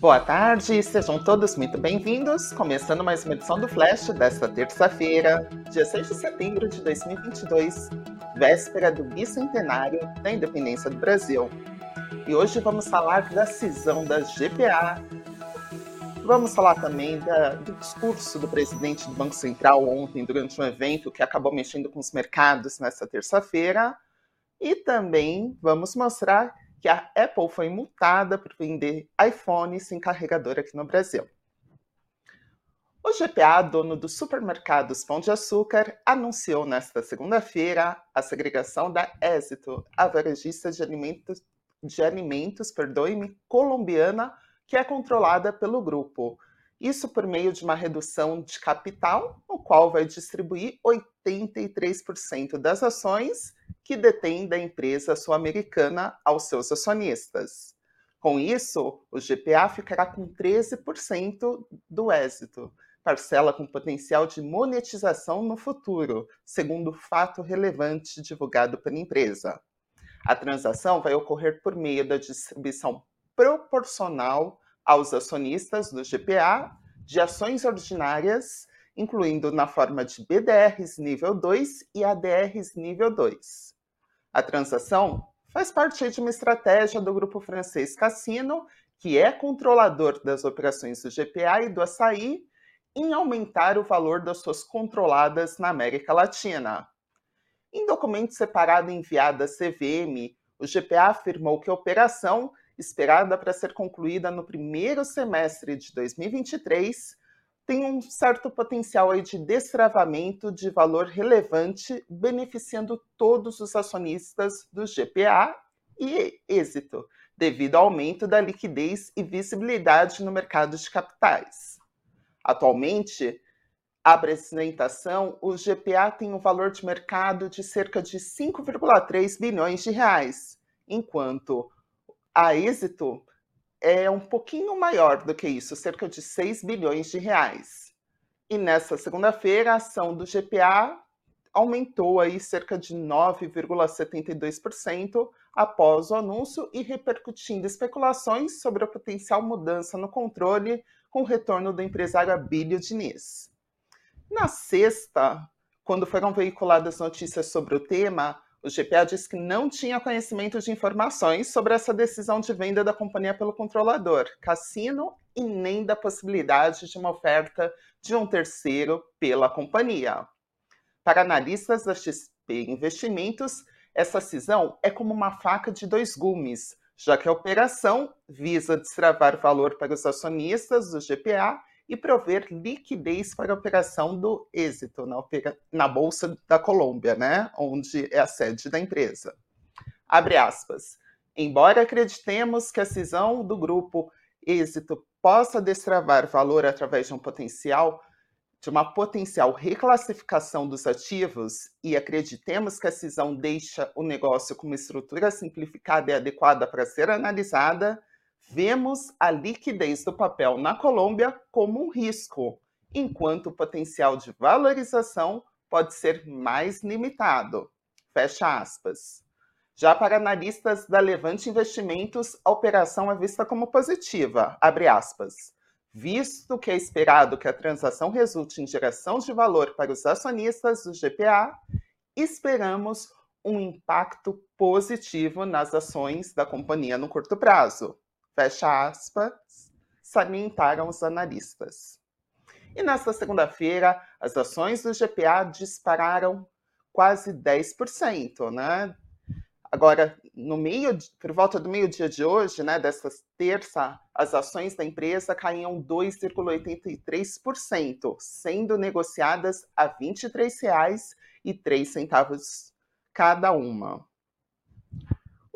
Boa tarde, sejam todos muito bem-vindos. Começando mais uma edição do Flash desta terça-feira, dia 6 de setembro de 2022, véspera do bicentenário da independência do Brasil. E hoje vamos falar da cisão da GPA. Vamos falar também da, do discurso do presidente do Banco Central ontem, durante um evento que acabou mexendo com os mercados nesta terça-feira. E também vamos mostrar que a Apple foi multada por vender iPhone sem carregador aqui no Brasil. O GPA, dono dos supermercados Pão de Açúcar, anunciou nesta segunda-feira a segregação da Êxito, a varejista de alimentos, de alimentos perdoe-me, colombiana, que é controlada pelo grupo. Isso por meio de uma redução de capital, no qual vai distribuir 83% das ações que detém da empresa sul-americana aos seus acionistas. Com isso, o GPA ficará com 13% do êxito, parcela com potencial de monetização no futuro, segundo fato relevante divulgado pela empresa. A transação vai ocorrer por meio da distribuição proporcional aos acionistas do GPA de ações ordinárias, incluindo na forma de BDRs nível 2 e ADRs nível 2. A transação faz parte de uma estratégia do grupo francês Cassino, que é controlador das operações do GPA e do açaí, em aumentar o valor das suas controladas na América Latina. Em documento separado enviado à CVM, o GPA afirmou que a operação, esperada para ser concluída no primeiro semestre de 2023, tem um certo potencial aí de destravamento de valor relevante, beneficiando todos os acionistas do GPA e êxito, devido ao aumento da liquidez e visibilidade no mercado de capitais. Atualmente, a apresentação, o GPA tem um valor de mercado de cerca de 5,3 bilhões de reais, enquanto a êxito é um pouquinho maior do que isso, cerca de 6 bilhões de reais. E nessa segunda-feira, a ação do GPA aumentou aí cerca de 9,72% após o anúncio e repercutindo especulações sobre a potencial mudança no controle com o retorno do empresário Abílio Diniz. Na sexta, quando foram veiculadas notícias sobre o tema, o GPA disse que não tinha conhecimento de informações sobre essa decisão de venda da companhia pelo controlador, Cassino, e nem da possibilidade de uma oferta de um terceiro pela companhia. Para analistas da XP Investimentos, essa cisão é como uma faca de dois gumes, já que a operação visa destravar valor para os acionistas do GPA e prover liquidez para a operação do êxito na, na Bolsa da Colômbia, né, onde é a sede da empresa. Abre aspas. Embora acreditemos que a cisão do grupo êxito possa destravar valor através de um potencial de uma potencial reclassificação dos ativos e acreditemos que a cisão deixa o negócio com uma estrutura simplificada e adequada para ser analisada, Vemos a liquidez do papel na Colômbia como um risco, enquanto o potencial de valorização pode ser mais limitado. Fecha aspas. Já para analistas da Levante Investimentos, a operação é vista como positiva, abre aspas. Visto que é esperado que a transação resulte em geração de valor para os acionistas do GPA, esperamos um impacto positivo nas ações da companhia no curto prazo fecha aspas, salientaram os analistas. E nesta segunda-feira, as ações do GPA dispararam quase 10%, né? Agora, no meio, por volta do meio-dia de hoje, né, desta terça, as ações da empresa caíam 2,83%, sendo negociadas a R$ 23,03 cada uma.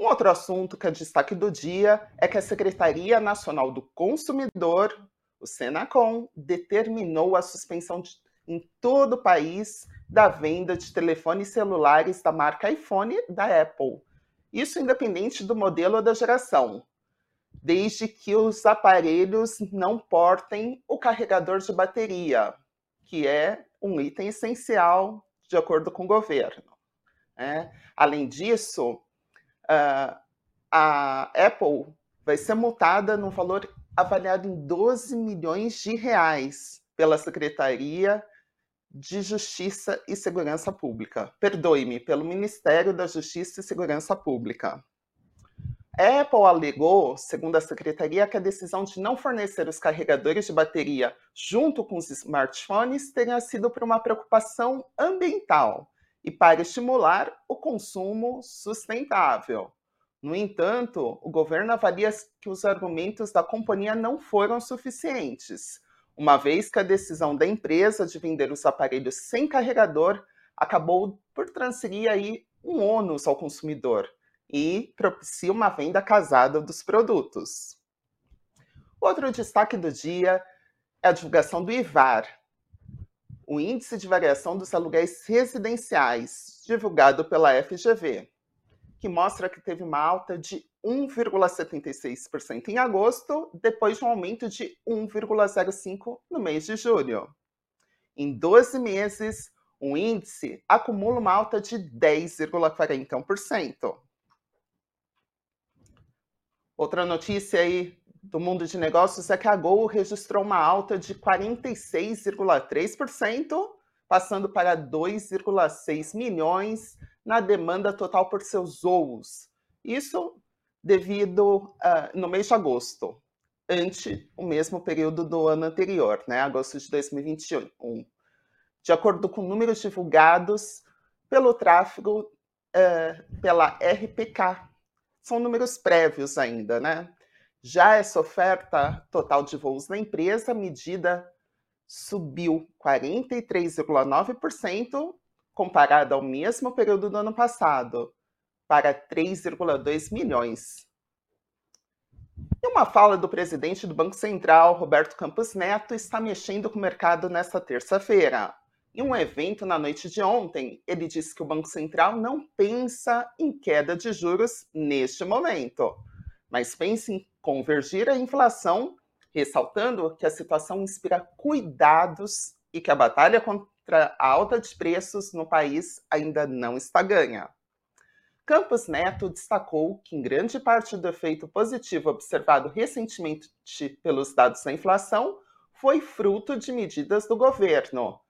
Um outro assunto que é destaque do dia é que a Secretaria Nacional do Consumidor, o Senacom, determinou a suspensão de, em todo o país da venda de telefones celulares da marca iPhone da Apple. Isso independente do modelo ou da geração, desde que os aparelhos não portem o carregador de bateria, que é um item essencial de acordo com o governo. É. Além disso, uh, a Apple vai ser multada no valor avaliado em 12 milhões de reais pela Secretaria de Justiça e Segurança Pública. Perdoe-me, pelo Ministério da Justiça e Segurança Pública. A Apple alegou, segundo a secretaria, que a decisão de não fornecer os carregadores de bateria junto com os smartphones teria sido por uma preocupação ambiental e para estimular o consumo sustentável. No entanto, o governo avalia que os argumentos da companhia não foram suficientes, uma vez que a decisão da empresa de vender os aparelhos sem carregador acabou por transferir aí um ônus ao consumidor e propicia uma venda casada dos produtos. Outro destaque do dia é a divulgação do IVAR, o Índice de Variação dos Aluguéis Residenciais, divulgado pela FGV, que mostra que teve uma alta de 1,76% em agosto, depois de um aumento de 1,05% no mês de julho. Em 12 meses, o índice acumula uma alta de 10,41%. Outra notícia aí do mundo de negócios é que a Gol registrou uma alta de 46,3%, passando para 2,6 milhões na demanda total por seus voos. Isso devido uh, no mês de agosto, ante o mesmo período do ano anterior, né, agosto de 2021. De acordo com números divulgados pelo tráfego uh, pela RPK, são números prévios ainda, né? Já essa oferta total de voos na empresa, medida subiu 43,9% comparada ao mesmo período do ano passado, para 3,2 milhões. E uma fala do presidente do Banco Central, Roberto Campos Neto, está mexendo com o mercado nesta terça-feira. Em um evento na noite de ontem, ele disse que o Banco Central não pensa em queda de juros neste momento, mas pensa em convergir a inflação, ressaltando que a situação inspira cuidados e que a batalha contra a alta de preços no país ainda não está ganha. Campos Neto destacou que, em grande parte do efeito positivo observado recentemente pelos dados da inflação, foi fruto de medidas do governo,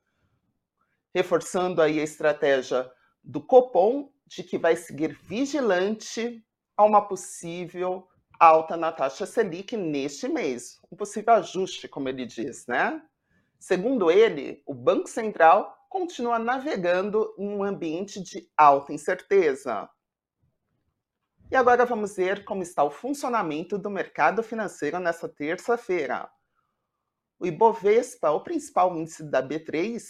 reforçando aí a estratégia do Copom de que vai seguir vigilante a uma possível alta na taxa Selic neste mês, um possível ajuste, como ele diz, né? Segundo ele, o Banco Central continua navegando em um ambiente de alta incerteza. E agora vamos ver como está o funcionamento do mercado financeiro nesta terça-feira. O Ibovespa, o principal índice da B3,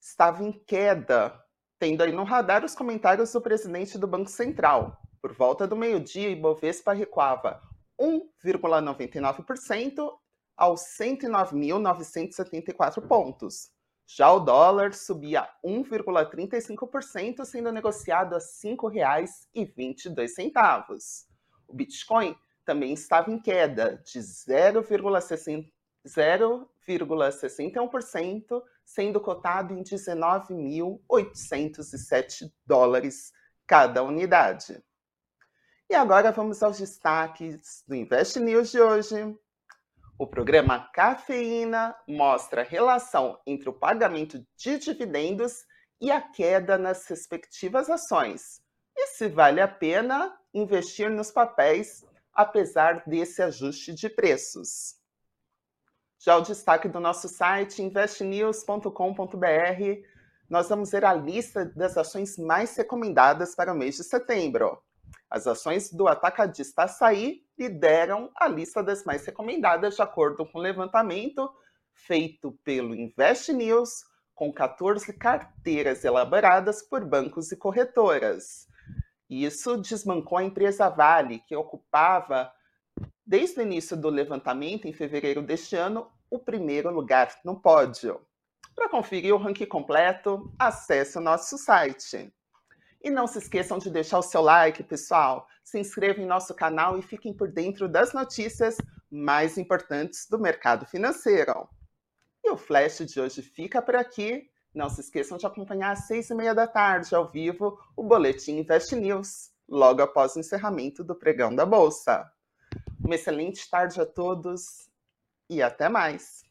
estava em queda, tendo aí no radar os comentários do presidente do Banco Central. Por volta do meio-dia, Ibovespa recuava 1,99% aos 109.974 pontos. Já o dólar subia 1,35%, sendo negociado a R$ 5,22. O Bitcoin também estava em queda de 0,61%, sendo cotado em 19.807 dólares cada unidade. E agora vamos aos destaques do Invest News de hoje. O programa Cafeína mostra a relação entre o pagamento de dividendos e a queda nas respectivas ações, e se vale a pena investir nos papéis apesar desse ajuste de preços. Já o destaque do nosso site, investnews.com.br, nós vamos ver a lista das ações mais recomendadas para o mês de setembro. As ações do atacadista Açaí lideram a lista das mais recomendadas, de acordo com o levantamento feito pelo Invest News, com 14 carteiras elaboradas por bancos e corretoras. Isso desmancou a empresa Vale, que ocupava, desde o início do levantamento, em fevereiro deste ano, o primeiro lugar no pódio. Para conferir o ranking completo, acesse o nosso site. E não se esqueçam de deixar o seu like, pessoal. Se inscrevam em nosso canal e fiquem por dentro das notícias mais importantes do mercado financeiro. E o Flash de hoje fica por aqui. Não se esqueçam de acompanhar às seis e meia da tarde, ao vivo, o Boletim Invest News, logo após o encerramento do pregão da Bolsa. Uma excelente tarde a todos e até mais.